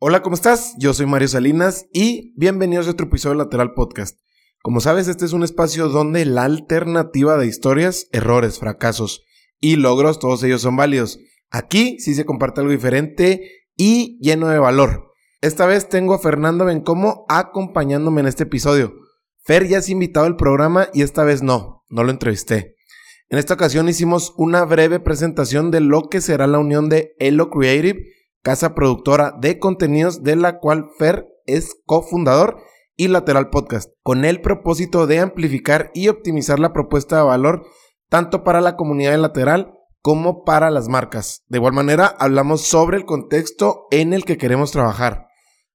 Hola, ¿cómo estás? Yo soy Mario Salinas y bienvenidos a otro episodio de Lateral Podcast. Como sabes, este es un espacio donde la alternativa de historias, errores, fracasos y logros, todos ellos son válidos. Aquí sí se comparte algo diferente y lleno de valor. Esta vez tengo a Fernando Bencomo acompañándome en este episodio. Fer ya has invitado al programa y esta vez no, no lo entrevisté. En esta ocasión hicimos una breve presentación de lo que será la unión de Elo Creative, casa productora de contenidos de la cual Fer es cofundador y Lateral Podcast, con el propósito de amplificar y optimizar la propuesta de valor tanto para la comunidad de Lateral como para las marcas. De igual manera, hablamos sobre el contexto en el que queremos trabajar.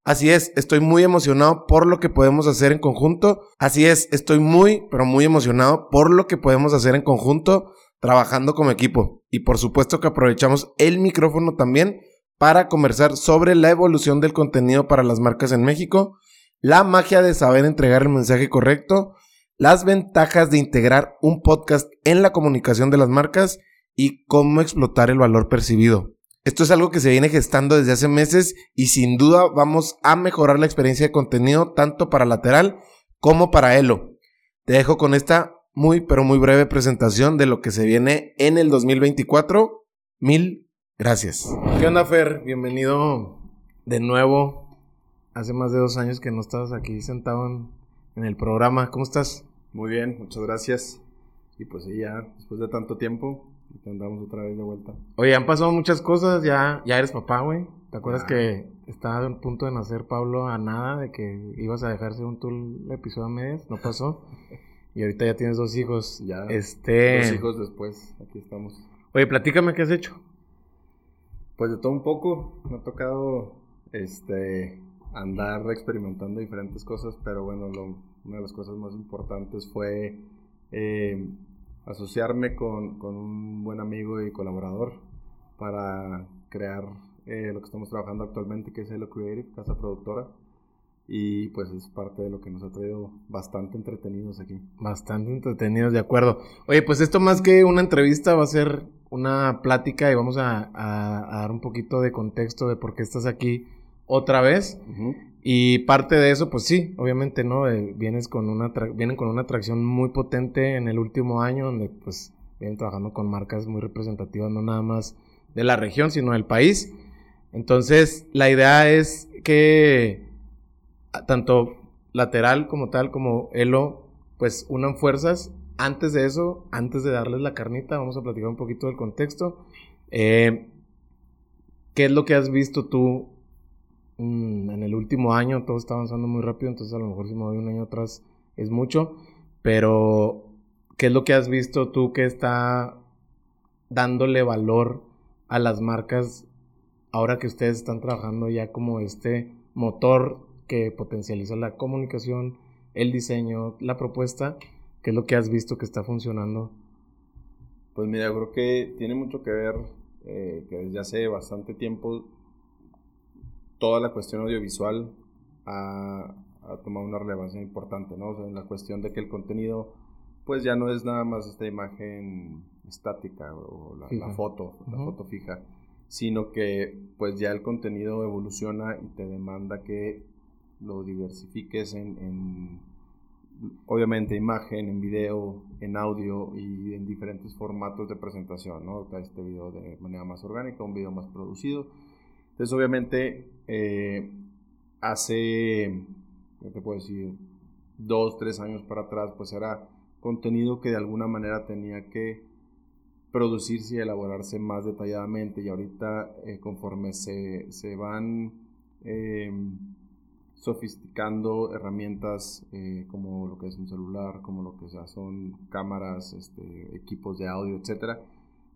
Así es, estoy muy emocionado por lo que podemos hacer en conjunto. Así es, estoy muy, pero muy emocionado por lo que podemos hacer en conjunto trabajando como equipo. Y por supuesto que aprovechamos el micrófono también para conversar sobre la evolución del contenido para las marcas en México, la magia de saber entregar el mensaje correcto, las ventajas de integrar un podcast en la comunicación de las marcas y cómo explotar el valor percibido. Esto es algo que se viene gestando desde hace meses y sin duda vamos a mejorar la experiencia de contenido tanto para lateral como para Elo. Te dejo con esta muy pero muy breve presentación de lo que se viene en el 2024. Mil gracias. ¿Qué onda Fer? Bienvenido de nuevo. Hace más de dos años que no estabas aquí sentado en, el programa. ¿Cómo estás? Muy bien, muchas gracias. Y pues ya, después de tanto tiempo, te andamos otra vez de vuelta. Oye, han pasado muchas cosas, ya, ya eres papá, güey. ¿Te acuerdas que estaba a punto de nacer Pablo a nada, de que ibas a dejarse un tú el episodio a medias? No pasó. y ahorita ya tienes dos hijos. Ya. Este... Dos hijos después, aquí estamos. Oye, platícame qué has hecho. Pues de todo un poco. Me ha tocado este andar experimentando diferentes cosas, pero bueno, una de las cosas más importantes fue eh, asociarme con, con, un buen amigo y colaborador para crear eh, lo que estamos trabajando actualmente, que es Hello Creative, casa productora. Y pues es parte de lo que nos ha traído bastante entretenidos aquí. Bastante entretenidos, de acuerdo. Oye, pues esto más que una entrevista va a ser una plática y vamos a, a, dar un poquito de contexto de por qué estás aquí otra vez. Y parte de eso, pues sí, obviamente, ¿no? Eh, vienes con una vienen con una atracción muy potente en el último año, donde pues vienen trabajando con marcas muy representativas, no nada más de la región, sino del país. Entonces, la idea es que tanto lateral como tal, como Elo, pues unan fuerzas. Antes de eso, antes de darles la carnita, vamos a platicar un poquito del contexto. Eh, ¿Qué es lo que has visto tú Mm, en el último año todo está avanzando muy rápido, entonces a lo mejor si me voy un año atrás es mucho, pero ¿qué es lo que has visto tú que está dándole valor a las marcas ahora que ustedes están trabajando ya como este motor que potencializa la comunicación, el diseño, la propuesta? ¿Qué es lo que has visto que está funcionando? Pues mira, creo que tiene mucho que ver eh, que desde hace bastante tiempo toda la cuestión audiovisual ha, tomado una relevancia importante, ¿no? O sea, en la cuestión de que el contenido, pues ya no es nada más esta imagen estática o la, foto, la foto fija, sino que pues ya el contenido evoluciona y te demanda que lo diversifiques en, en obviamente imagen, en video, en audio y en diferentes formatos de presentación, ¿no? Este video de manera más orgánica, un video más producido entonces, obviamente, eh, hace, ¿qué te puedo decir? Dos, tres años para atrás, pues era contenido que de alguna manera tenía que producirse y elaborarse más detalladamente y ahorita eh, conforme se, se van em, sofisticando herramientas eh, como lo que es un celular, como lo que son cámaras, este, equipos de audio, etcétera,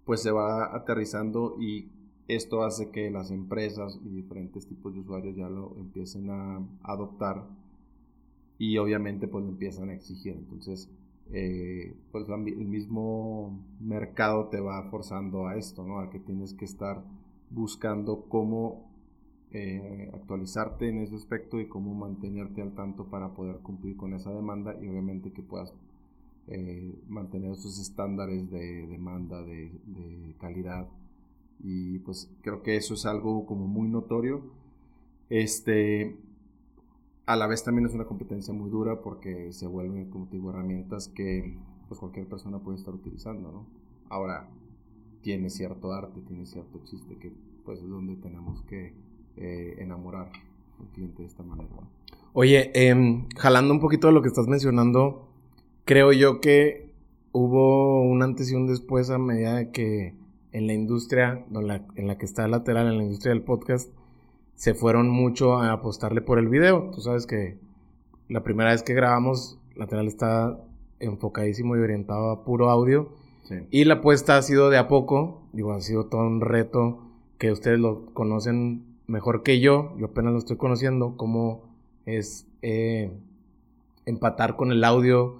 pues se va aterrizando y esto hace que las empresas y diferentes tipos de usuarios ya lo empiecen a adoptar y obviamente pues lo empiezan a exigir. Entonces, eh, pues el mismo mercado te va forzando a esto, ¿no? A que tienes que estar buscando cómo eh, actualizarte en ese aspecto y cómo mantenerte al tanto para poder cumplir con esa demanda y obviamente que puedas eh, mantener esos estándares de demanda, de, de calidad y pues creo que eso es algo como muy notorio. Este, a la vez también es una competencia muy dura porque se vuelven, como digo, herramientas que pues cualquier persona puede estar utilizando, ¿no? Ahora, tiene cierto arte, tiene cierto chiste que pues es donde tenemos que eh, enamorar al cliente de esta manera. Oye, em, jalando un poquito de lo que estás mencionando, creo yo que hubo un antes y un después a medida de que en la industria en la, en la que está lateral, en la industria del podcast, se fueron mucho a apostarle por el video. Tú sabes que la primera vez que grabamos, lateral está enfocadísimo y orientado a puro audio. Y la apuesta ha sido de a poco, digo, ha sido todo un reto que ustedes lo conocen mejor que yo, yo apenas lo estoy conociendo, cómo es eh, empatar con el audio,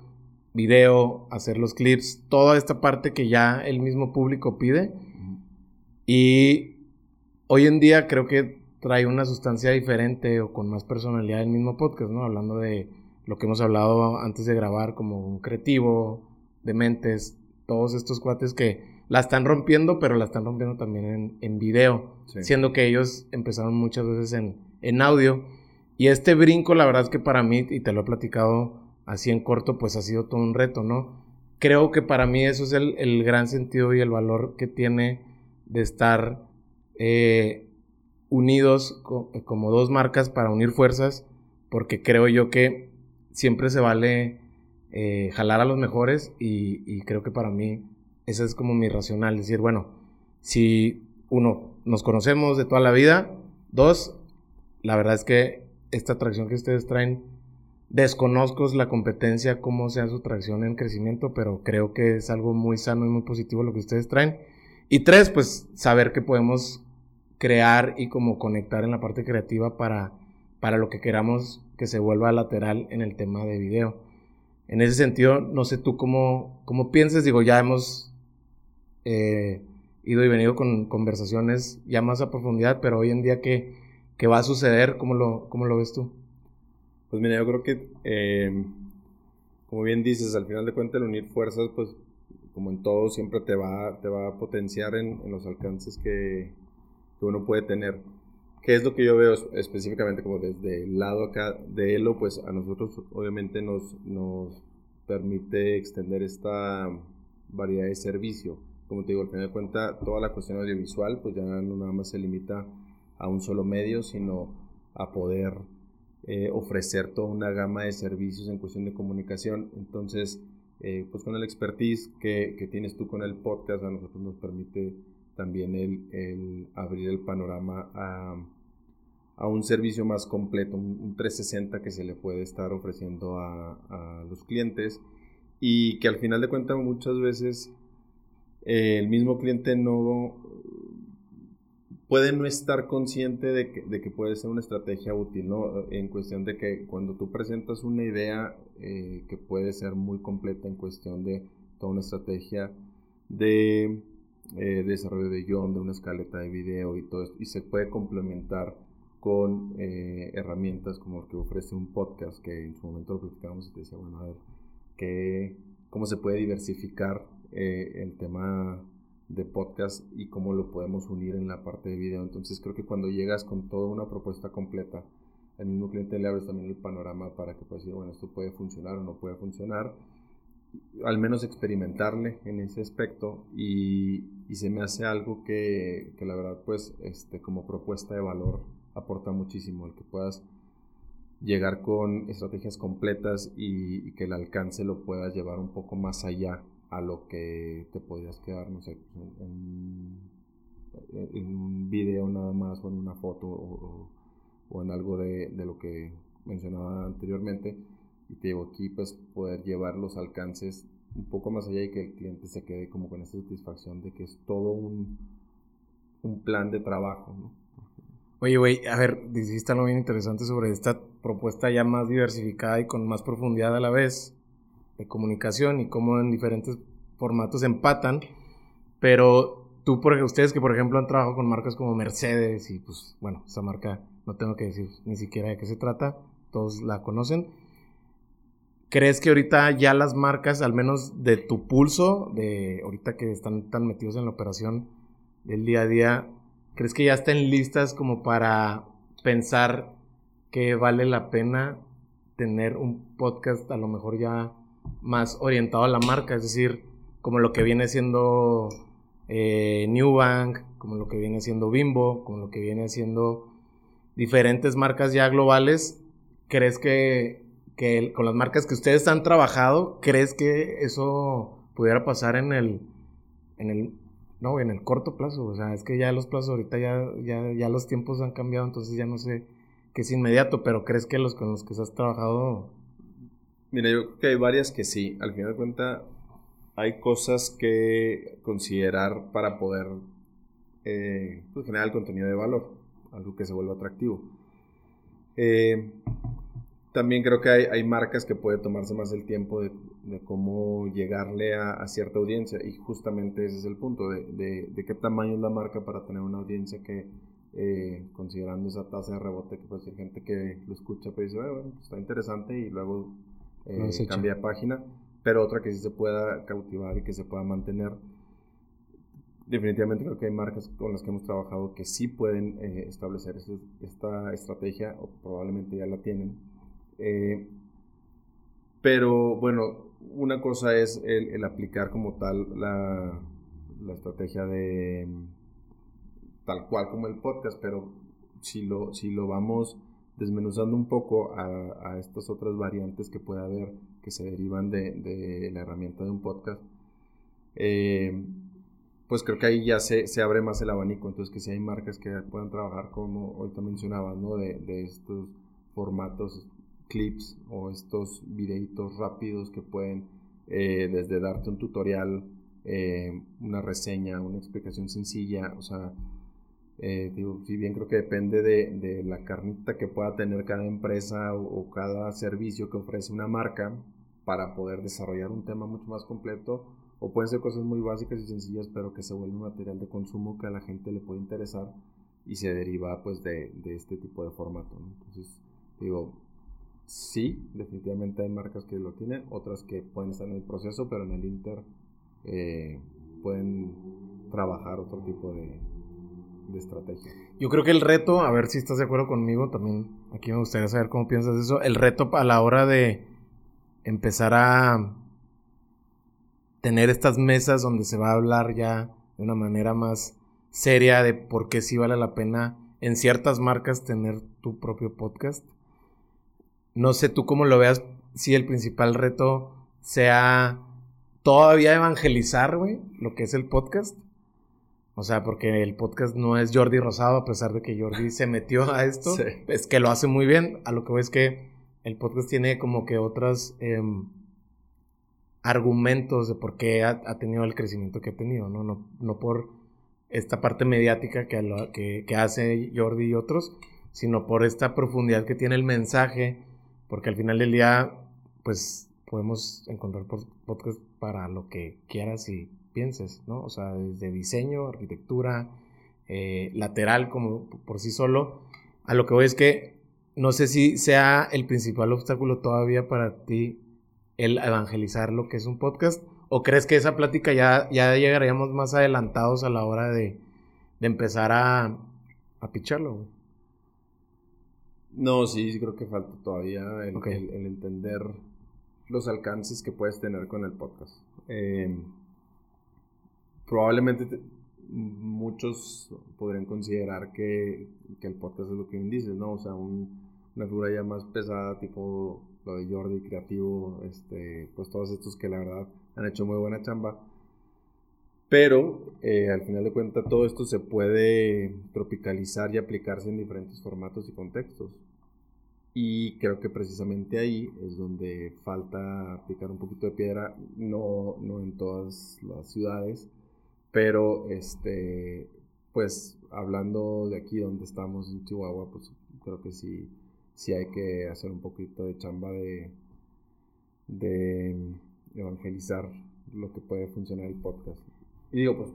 video, hacer los clips, toda esta parte que ya el mismo público pide. Y hoy en día creo que trae una sustancia diferente o con más personalidad el mismo podcast, ¿no? Hablando de lo que hemos hablado antes de grabar, como un creativo, de mentes, todos estos cuates que la están rompiendo, pero la están rompiendo también en, en video, siendo que ellos empezaron muchas veces en, en audio. Y este brinco, la verdad es que para mí, y te lo he platicado así en corto, pues ha sido todo un reto, ¿no? Creo que para mí eso es el, el gran sentido y el valor que tiene de estar eh, unidos como dos marcas para unir fuerzas, porque creo yo que siempre se vale eh, jalar a los mejores y, creo que para mí ese es como mi racional, decir, bueno, si uno, nos conocemos de toda la vida, dos, la verdad es que esta atracción que ustedes traen, desconozco la competencia, cómo sea su tracción en crecimiento, pero creo que es algo muy sano y muy positivo lo que ustedes traen. Y tres, pues saber que podemos crear y como conectar en la parte creativa para, para lo que queramos que se vuelva lateral en el tema de video. En ese sentido, no sé tú cómo, cómo piensas, digo, ya hemos eh, ido y venido con conversaciones ya más a profundidad, pero hoy en día, ¿qué, qué va a suceder? ¿Cómo lo, cómo lo ves tú? Pues mira, yo creo que, eh, como bien dices, al final de cuentas el unir fuerzas, pues como en todo, siempre te va, te va a potenciar en, en los alcances que, que uno puede tener. ¿Qué es lo que yo veo específicamente como desde el lado acá de Elo? Pues a nosotros obviamente nos, nos permite extender esta variedad de servicio. Como te digo, al final de cuentas, toda la cuestión audiovisual, pues ya no nada más se limita a un solo medio, sino a poder eh, ofrecer toda una gama de servicios en cuestión de comunicación. Entonces, eh, pues con el expertise que, que, tienes tú con el podcast, a nosotros nos permite también el, abrir el panorama a, un servicio más completo, un, 360 que se le puede estar ofreciendo a, los clientes y que al final de cuentas muchas veces eh, el mismo cliente no puede no estar consciente de que, puede ser una estrategia útil, ¿no? En cuestión de que cuando tú presentas una idea eh, que puede ser muy completa en cuestión de toda una estrategia de eh, desarrollo de guion, de una escaleta de video y todo esto, y se puede complementar con herramientas como que ofrece un podcast, que en su momento lo platicábamos y te decía, bueno, a ver, que, cómo se puede diversificar eh, el tema de podcast y cómo lo podemos unir en la parte de video. Entonces creo que cuando llegas con toda una propuesta completa, al mismo cliente le abres también el panorama para que pueda decir, bueno, esto puede funcionar o no puede funcionar al menos experimentarle en ese aspecto y, se me hace algo que, la verdad pues este, como propuesta de valor aporta muchísimo el que puedas llegar con estrategias completas y, que el alcance lo puedas llevar un poco más allá a lo que te podrías quedar, no sé, en, un video nada más o en una foto o, en algo de, de lo que mencionaba anteriormente y te digo aquí pues poder llevar los alcances un poco más allá y que el cliente se quede como con esa satisfacción de que es todo un, un plan de trabajo, ¿no? Oye, güey, a ver, dijiste algo bien interesante sobre esta propuesta ya más diversificada y con más profundidad a la vez de comunicación y cómo en diferentes formatos empatan, pero tú, por ustedes que por ejemplo han trabajado con marcas como Mercedes y pues bueno, esa marca no tengo que decir ni siquiera de qué se trata, todos la conocen, ¿Crees que ahorita ya las marcas, al menos de tu pulso, de ahorita que están tan metidos en la operación del día a día, crees que ya estén listas como para pensar que vale la pena tener un podcast a lo mejor ya más orientado a la marca, es decir, como lo que viene siendo eh, New Bank, como lo que viene siendo Bimbo, como lo que viene siendo diferentes marcas ya globales. ¿Crees que, que con las marcas que ustedes han trabajado, crees que eso pudiera pasar en el, en el, no, en el corto plazo? O sea, es que ya los plazos ahorita ya, ya, ya los tiempos han cambiado, entonces ya no sé qué es inmediato, pero ¿crees que los con los que has trabajado Mira, yo creo que hay varias que sí. Al final de cuentas, hay cosas que considerar para poder eh, pues, generar el contenido de valor, algo que se vuelva atractivo. Eh, también creo que hay, marcas que puede tomarse más el tiempo de, cómo llegarle a, cierta audiencia y justamente ese es el punto, de, qué tamaño es la marca para tener una audiencia que, eh, considerando esa tasa de rebote, que puede ser gente que lo escucha, pero dice, bueno, está interesante y luego eh, cambia de página, pero otra que sí se pueda cautivar y que se pueda mantener. Definitivamente creo que hay marcas con las que hemos trabajado que sí pueden eh, establecer esta estrategia o probablemente ya la tienen. Eh, pero bueno, una cosa es el, aplicar como tal la, la, estrategia de tal cual como el podcast, pero si lo, si lo vamos desmenuzando un poco a, estas otras variantes que puede haber que se derivan de, la herramienta de un podcast, eh, pues creo que ahí ya se, abre más el abanico. Entonces, que si hay marcas que puedan trabajar, como ahorita mencionabas, ¿no? de, estos formatos, clips o estos videitos rápidos que pueden, eh, desde darte un tutorial, eh, una reseña, una explicación sencilla, o sea, eh, digo, si bien creo que depende de, la carnita que pueda tener cada empresa o, cada servicio que ofrece una marca para poder desarrollar un tema mucho más completo, o pueden ser cosas muy básicas y sencillas, pero que se vuelve material de consumo que a la gente le puede interesar y se deriva pues de, este tipo de formato. Entonces, digo, sí, definitivamente hay marcas que lo tienen, otras que pueden estar en el proceso, pero en el Inter eh, pueden trabajar otro tipo de, de estrategia. Yo creo que el reto, a ver si estás de acuerdo conmigo, también aquí me gustaría saber cómo piensas eso, el reto a la hora de empezar a tener estas mesas donde se va a hablar ya de una manera más seria de por qué sí vale la pena en ciertas marcas tener tu propio podcast. No sé tú cómo lo veas, si el principal reto sea todavía evangelizar, güey, lo que es el podcast o sea, porque el podcast no es Jordi Rosado, a pesar de que Jordi se metió a esto. Es que lo hace muy bien. A lo que voy es que el podcast tiene como que otros em, argumentos de por qué ha, tenido el crecimiento que ha tenido, ¿no? No, no por esta parte mediática que, que, que, hace Jordi y otros, sino por esta profundidad que tiene el mensaje, porque al final del día, pues podemos encontrar podcast para lo que quieras y pienses, ¿no? O sea, desde diseño, arquitectura, eh, lateral como por sí solo. A lo que voy es que no sé si sea el principal obstáculo todavía para ti el evangelizar lo que es un podcast o crees que esa plática ya, ya llegaríamos más adelantados a la hora de, empezar a, a picharlo. No, sí, creo que falta todavía el, entender los alcances que puedes tener con el podcast. Eh, probablemente muchos podrían considerar que, el podcast es lo que bien dices, ¿no? O sea, una figura ya más pesada, tipo lo de Jordi, creativo, este, pues todos estos que la verdad han hecho muy buena chamba. Pero eh, al final de cuentas todo esto se puede tropicalizar y aplicarse en diferentes formatos y contextos. Y creo que precisamente ahí es donde falta aplicar un poquito de piedra, no, no en todas las ciudades, pero, este, pues, hablando de aquí donde estamos en Chihuahua, pues creo que sí, sí hay que hacer un poquito de chamba de, de evangelizar lo que puede funcionar el podcast. Y digo, pues,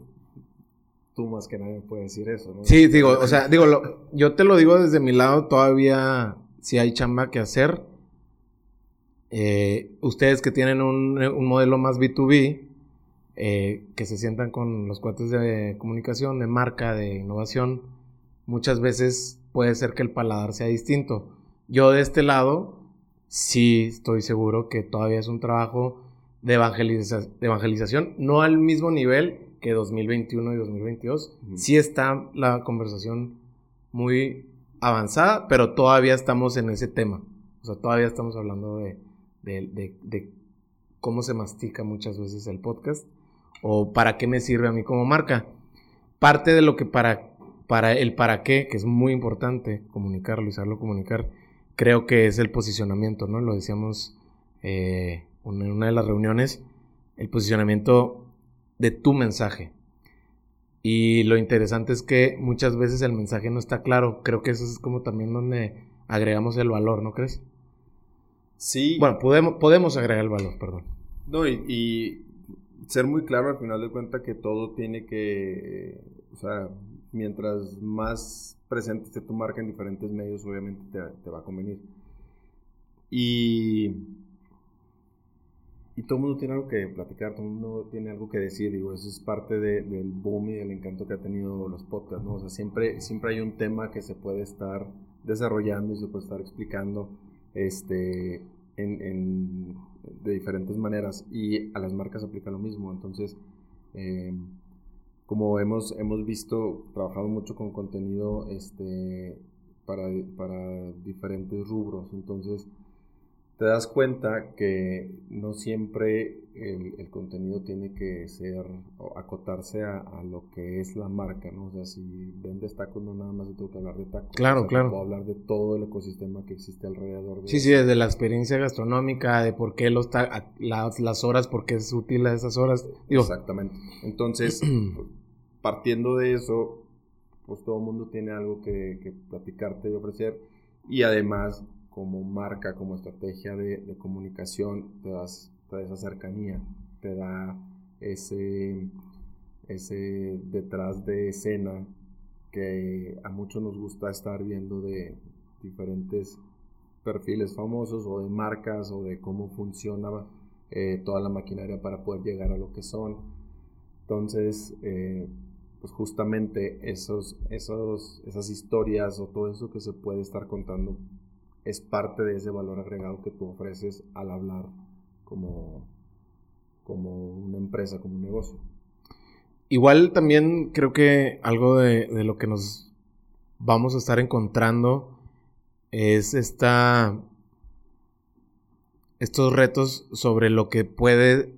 tú más que nadie puedes decir eso, ¿no? Sí, digo, o sea, digo, yo te lo digo desde mi lado, todavía sí hay chamba que hacer. Eh, ustedes que tienen un, un modelo más B2B, eh, que se sientan con los cuates de comunicación, de marca, de innovación, muchas veces puede ser que el paladar sea distinto. Yo de este lado, sí estoy seguro que todavía es un trabajo de, de evangelización, no al mismo nivel que 2021 y 2022. Sí está la conversación muy avanzada, pero todavía estamos en ese tema. O sea, todavía estamos hablando de, de, cómo se mastica muchas veces el podcast o para qué me sirve a mí como marca. Parte de lo que para, para el para qué, que es muy importante comunicarlo y saberlo comunicar, creo que es el posicionamiento, ¿no? Lo decíamos eh, en una de las reuniones, el posicionamiento de tu mensaje. Y lo interesante es que muchas veces el mensaje no está claro. Creo que eso es como también donde agregamos el valor, ¿no crees? Sí. Bueno, podemos, podemos agregar el valor, perdón. No, y, ser muy claro al final de cuentas que todo tiene que, o sea, mientras más presente esté tu marca en diferentes medios, obviamente te, te va a convenir. Y y todo el mundo tiene algo que platicar, todo el mundo tiene algo que decir, digo, eso es parte de, del boom y del encanto que ha tenido los podcasts, ¿no? O sea, siempre, siempre hay un tema que se puede estar desarrollando y se puede estar explicando este, en, en de diferentes maneras y a las marcas aplica lo mismo, entonces, em, como hemos, hemos visto, trabajado mucho con contenido este, para, para diferentes rubros, entonces te das cuenta que no siempre el, contenido tiene que ser o acotarse a, lo que es la marca, ¿no? O sea, si vendes tacos, no nada más tengo que hablar de tacos. Claro, claro. Puedo hablar de todo el ecosistema que existe alrededor de Sí, sí, desde la experiencia gastronómica, de por qué los las, las horas, por qué es útil a esas horas. Exactamente. Entonces, partiendo de eso, pues todo el mundo tiene algo que, que platicarte y ofrecer. Y además como marca, como estrategia de, comunicación, te, das, esa cercanía, te da ese, ese detrás de escena que a muchos nos gusta estar viendo de diferentes perfiles famosos o de marcas o de cómo funciona eh, toda la maquinaria para poder llegar a lo que son. Entonces, eh, pues justamente esos, esos, esas historias o todo eso que se puede estar contando es parte de ese valor agregado que tú ofreces al hablar empresa, como negocio. Igual también creo que algo de, lo que nos vamos a estar encontrando es esta estos retos sobre lo que puede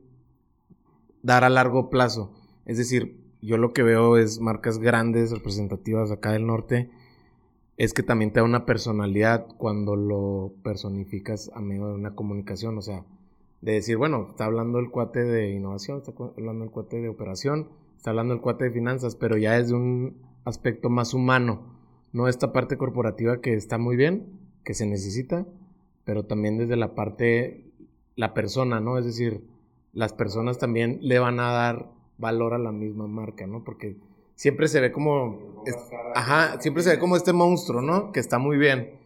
dar a largo plazo. Es decir, yo lo que veo es marcas grandes, representativas acá del norte, es que también te da una personalidad cuando lo personificas a medio de una comunicación, o sea, de decir, bueno, está hablando el cuate de innovación, está hablando el cuate de operación, está hablando el cuate de finanzas, pero ya es de un aspecto más humano, no esta parte corporativa que está muy bien, que se necesita, pero también desde la parte, la persona, ¿no? Es decir, las personas también le van a dar valor a la misma marca, ¿no? Porque siempre se ve como... ajá, siempre se ve como este monstruo, ¿no? Que está muy bien.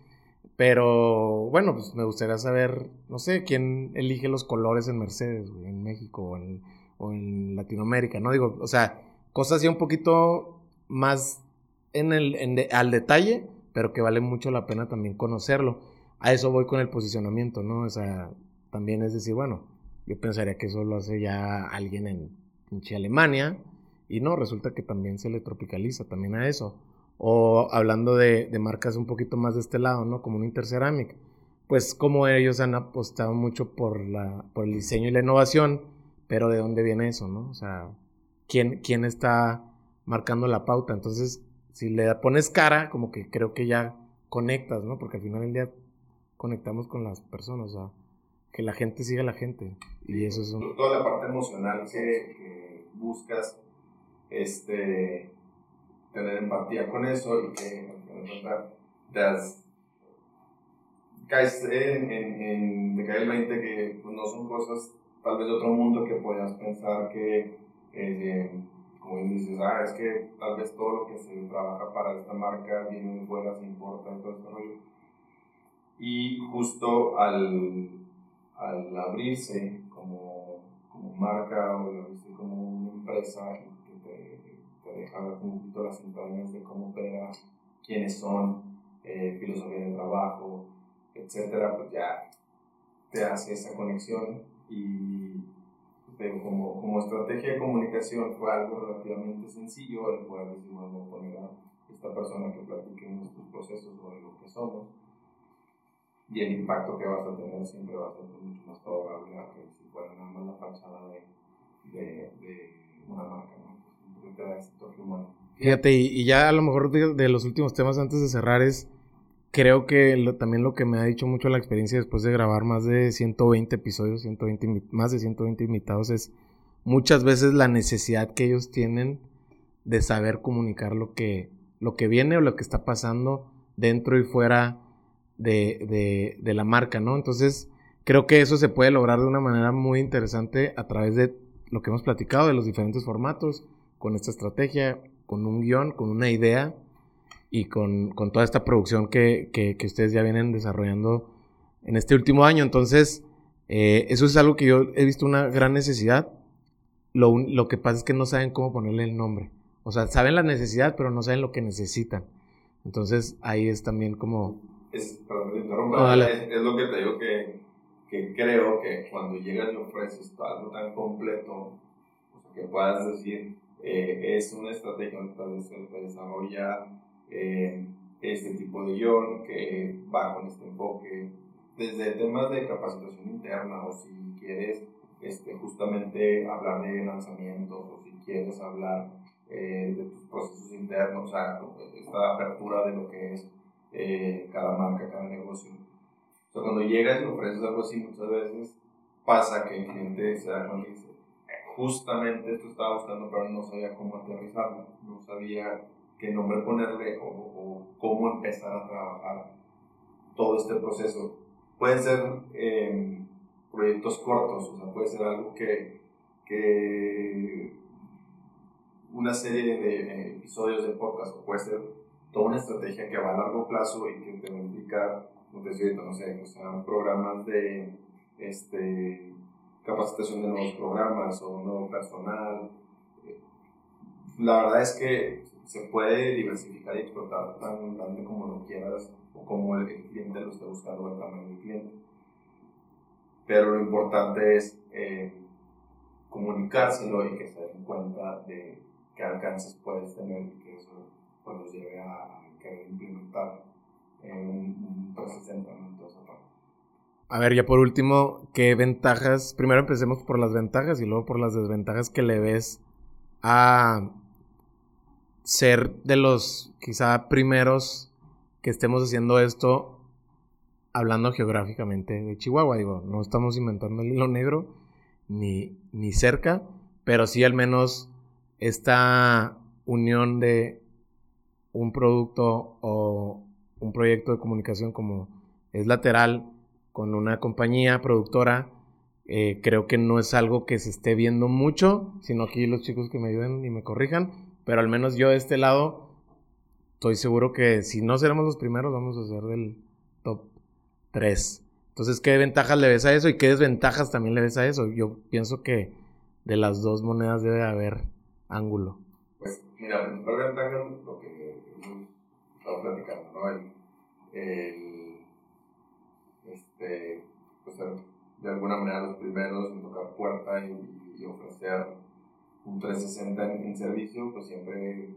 Pero bueno, pues me gustaría saber, no sé, quién elige los colores en Mercedes, en México o en, Latinoamérica, ¿no? Digo, o sea, cosas ya un poquito más en el, al detalle, pero que vale mucho la pena también conocerlo. A eso voy con el posicionamiento, ¿no? O sea, también es decir, bueno, yo pensaría que eso lo hace ya alguien en, en Alemania, y no, resulta que también se le tropicaliza también a eso. O hablando de, marcas un poquito más de este lado, ¿no? Como un Interceramic. Pues como ellos han apostado mucho por, la, por el diseño y la innovación, pero ¿de dónde viene eso, no? O sea, ¿quién, quién está marcando la pauta? Entonces, si le pones cara, como que creo que ya conectas, ¿no? Porque al final del día conectamos con las personas, o sea, que la gente siga a la gente. Y eso es un... Toda la parte emocional que buscas este, empatía con eso y que te caes en, en, te cae el 20 que pues, no son cosas tal vez de otro mundo que puedas pensar que, eh, como dices, ah, es que tal vez todo lo que se trabaja para esta marca viene de fuera, se importa, todo este rollo. Y justo al, al abrirse como, como marca o abrirse como una empresa dejar un poquito las entrañas de cómo opera, quiénes son, eh, filosofía de trabajo, etcétera, pues ya te hace esa conexión y como, como estrategia de comunicación fue algo relativamente sencillo el poder decir, bueno, poner a esta persona que platique nuestros procesos de lo que somos y el impacto que vas a tener siempre va a ser mucho más favorable a que si fuera nada más la fachada de, de, de una marca, Fíjate, y, ya a lo mejor de, de, los últimos temas antes de cerrar es, creo que también lo que me ha dicho mucho la experiencia después de grabar más de 120 episodios, 120, más de 120 invitados, es muchas veces la necesidad que ellos tienen de saber comunicar lo que, lo que viene o lo que está pasando dentro y fuera de, de, de la marca, ¿no? Entonces, creo que eso se puede lograr de una manera muy interesante a través de lo que hemos platicado, de los diferentes formatos, con esta estrategia, con un guion, con una idea y con, con toda esta producción que, que, que, ustedes ya vienen desarrollando en este último año. Entonces, eh, eso es algo que yo he visto una gran necesidad. Lo, lo, que pasa es que no saben cómo ponerle el nombre. O sea, saben la necesidad, pero no saben lo que necesitan. Entonces, ahí es también como... Es, perdón, es, es, lo que te digo que, que, creo que cuando llegas y ofreces algo tan completo, que puedas decir, eh, es una estrategia donde se desarrolla eh, este tipo de guion que va con este enfoque, desde temas de capacitación interna o si quieres este, justamente hablar de lanzamientos o si quieres hablar eh, de tus procesos internos, o sea, esta apertura de lo que es eh, cada marca, cada negocio. O sea, cuando llegas y ofreces algo así, muchas veces pasa que el cliente se da cuenta y dice, justamente esto estaba buscando, pero no sabía cómo aterrizarlo, no sabía qué nombre ponerle o, cómo empezar a trabajar todo este proceso. Pueden ser em, proyectos cortos, o sea, puede ser algo que, que una serie de episodios de podcast, o puede ser toda una estrategia que va a largo plazo y que te va a implicar, no sé, no sé, programas de este, capacitación de nuevos programas o nuevo personal. La verdad es que se puede diversificar y explotar tan grande como lo quieras o como el, cliente lo esté buscando el tamaño del cliente. Pero lo importante es eh, comunicárselo y que se den cuenta de qué alcances puedes tener y que eso pues, los lleve a, querer implementar en un, un 360 en toda esa parte. A ver, ya por último, ¿qué ventajas? Primero empecemos por las ventajas y luego por las desventajas que le ves a ser de los quizá primeros que estemos haciendo esto hablando geográficamente de Chihuahua. Digo, no estamos inventando el hilo negro ni, ni cerca, pero sí al menos esta unión de un producto o un proyecto de comunicación como es lateral con una compañía productora, eh, creo que no es algo que se esté viendo mucho, sino aquí los chicos que me ayuden y me corrijan, pero al menos yo de este lado estoy seguro que si no seremos los primeros, vamos a ser del top 3. Entonces, ¿qué ventajas le ves a eso y qué desventajas también le ves a eso? Yo pienso que de las dos monedas debe haber ángulo. Pues, mira, principal ventaja lo que estado platicando, ¿no? El este, pues, de alguna manera los primeros en tocar puerta y, ofrecer un 360 en, servicio, pues siempre,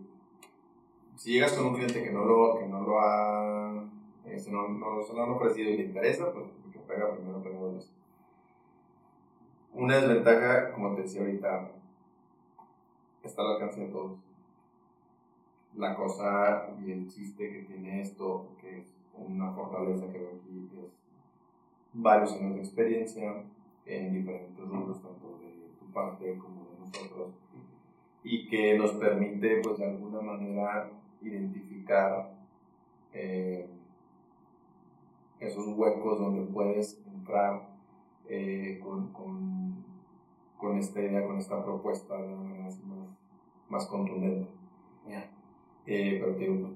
si llegas con un cliente que no lo, que no lo ha, este, no, no, se ofrecido y le interesa, pues que pega primero, pega dos Una desventaja, como te decía ahorita, está al alcance de todos. La cosa y el chiste que tiene esto, que es una fortaleza que veo aquí, es varios años de experiencia en diferentes rubros, tanto de tu parte como de nosotros, y que nos permite, pues de alguna manera, identificar eh, esos huecos donde puedes entrar eh, con, con, con, esta idea, con esta propuesta de una manera más, más contundente. Eh, pero digo,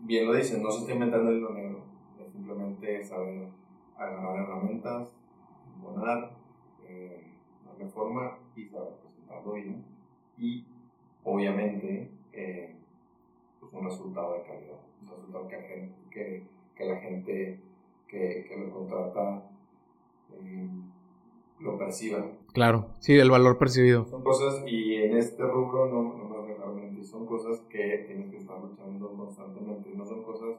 bien lo dices, no se está inventando el hilo negro, es simplemente saber agarrar herramientas, poner, darle forma y saber presentarlo bien y obviamente eh, pues, un resultado de calidad, un resultado que, que, que la gente que, que lo contrata eh, lo perciba. Claro, sí, el valor percibido. Son cosas, y en este rubro no, no me realmente, son cosas que tienes que estar luchando constantemente, no son cosas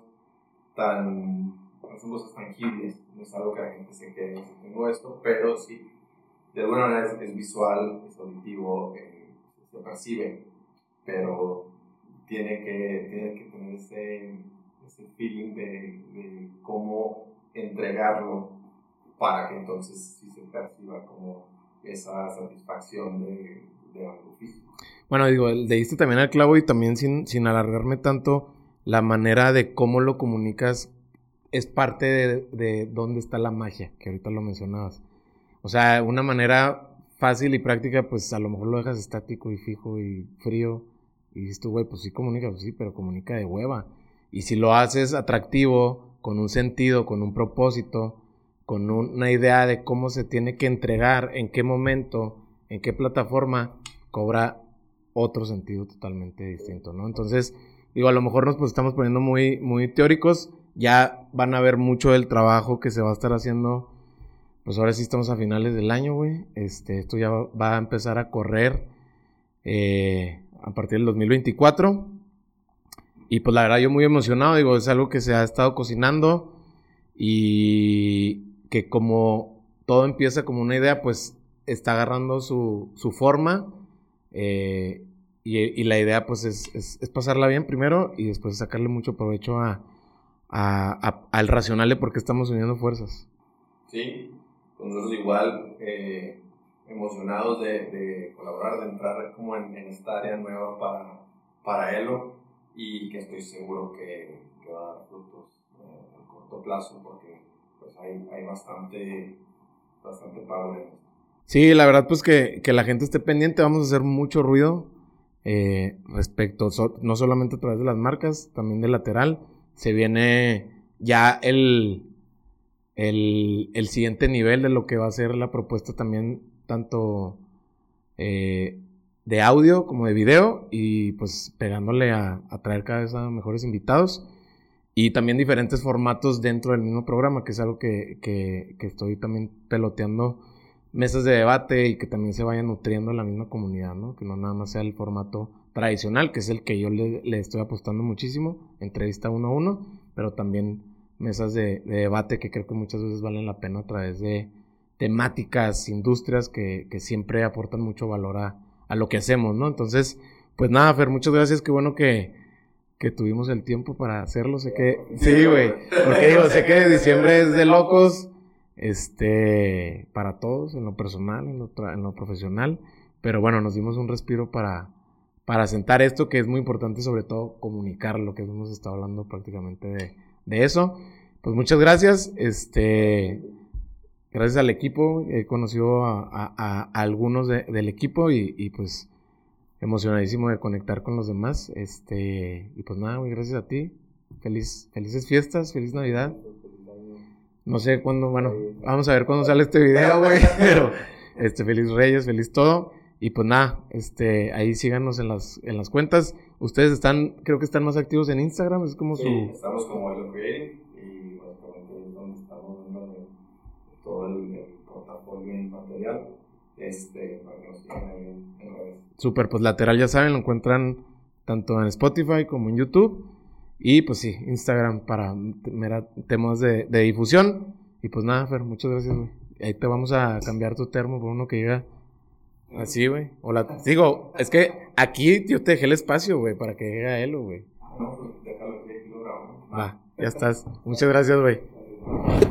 tan, no son cosas tangibles, no es algo que la gente se quede, si tengo esto, pero sí, de alguna manera es, visual, es auditivo, eh, se percibe, pero tiene que, tiene que tener ese, ese feeling de, de cómo entregarlo para que entonces sí se perciba como esa satisfacción de, de algo físico. Bueno, digo, le diste también al clavo y también sin, sin alargarme tanto, la manera de cómo lo comunicas es parte de, de dónde está la magia, que ahorita lo mencionabas. O sea, una manera fácil y práctica, pues a lo mejor lo dejas estático y fijo y frío. Y dices tú, güey, pues sí comunica, pues sí, pero comunica de hueva. Y si lo haces atractivo, con un sentido, con un propósito, con una idea de cómo se tiene que entregar, en qué momento, en qué plataforma, cobra otro sentido totalmente distinto, ¿no? Entonces, digo, a lo mejor nos pues, estamos poniendo muy, muy teóricos, ya van a ver mucho del trabajo que se va a estar haciendo, pues ahora sí estamos a finales del año, güey, este, esto ya va a empezar a correr eh, a partir del 2024, y pues la verdad yo muy emocionado, digo, es algo que se ha estado cocinando, y que como todo empieza como una idea, pues está agarrando su, su forma. Eh, y, la idea pues es, es, pasarla bien primero y después sacarle mucho provecho a, a, al racional de por qué estamos uniendo fuerzas. Sí, pues nosotros igual eh, emocionados de, de, colaborar, de entrar como en, esta área nueva para, para Elo y que estoy seguro que, que va a dar frutos eh, a corto plazo porque pues hay, hay bastante, bastante power Sí, la verdad, pues que, que, la gente esté pendiente, vamos a hacer mucho ruido eh, respecto, no solamente a través de las marcas, también de lateral. Se viene ya el, el, el siguiente nivel de lo que va a ser la propuesta también, tanto eh, de audio como de video, y pues pegándole a, traer cada vez a mejores invitados. Y también diferentes formatos dentro del mismo programa, que es algo que, que, estoy también peloteando mesas de debate y que también se vayan nutriendo en la misma comunidad, ¿no? Que no nada más sea el formato tradicional, que es el que yo le, estoy apostando muchísimo, entrevista uno a uno, pero también mesas de, de, debate que creo que muchas veces valen la pena a través de temáticas, industrias que, siempre aportan mucho valor a, lo que hacemos, ¿no? Entonces, pues nada, Fer, muchas gracias, qué bueno que, que tuvimos el tiempo para hacerlo. Sé que. Sí, güey. Porque digo, sé que diciembre es de locos. Este. Para todos, en lo personal, en lo, en lo profesional. Pero bueno, nos dimos un respiro para. Para sentar esto, que es muy importante, sobre todo comunicar lo que hemos estado hablando prácticamente de, de eso. Pues muchas gracias. Este. Gracias al equipo. He conocido a, algunos del equipo y, pues emocionadísimo de conectar con los demás. Este, y pues nada, güey, gracias a ti. Feliz, felices fiestas, feliz Navidad. No sé cuándo, bueno, vamos a ver cuándo sale este video, güey, pero este, feliz Reyes, feliz todo. Y pues nada, este, ahí síganos en las, en las cuentas. Ustedes están, creo que están más activos en Instagram, es como sí, su... estamos como el Creative y básicamente es donde estamos viendo todo el, el portafolio y material este, para que nos sigan ahí en, redes. Super, pues lateral ya saben, lo encuentran tanto en Spotify como en YouTube. Y pues sí, Instagram para temas de, de, difusión. Y pues nada, Fer, muchas gracias, güey. Ahí te vamos a cambiar tu termo por uno que llega así, güey. Hola, digo, es que aquí yo te dejé el espacio, güey, para que llegue a él, güey. No, pues déjalo que lo grabo. Va, ya estás. Muchas gracias, güey.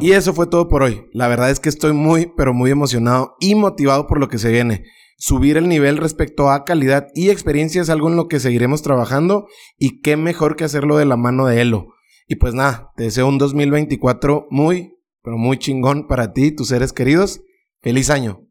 Y eso fue todo por hoy. La verdad es que estoy muy, pero muy emocionado y motivado por lo que se viene. Subir el nivel respecto a calidad y experiencia es algo en lo que seguiremos trabajando y qué mejor que hacerlo de la mano de Elo. Y pues nada, te deseo un 2024 muy, pero muy chingón para ti y tus seres queridos. Feliz año.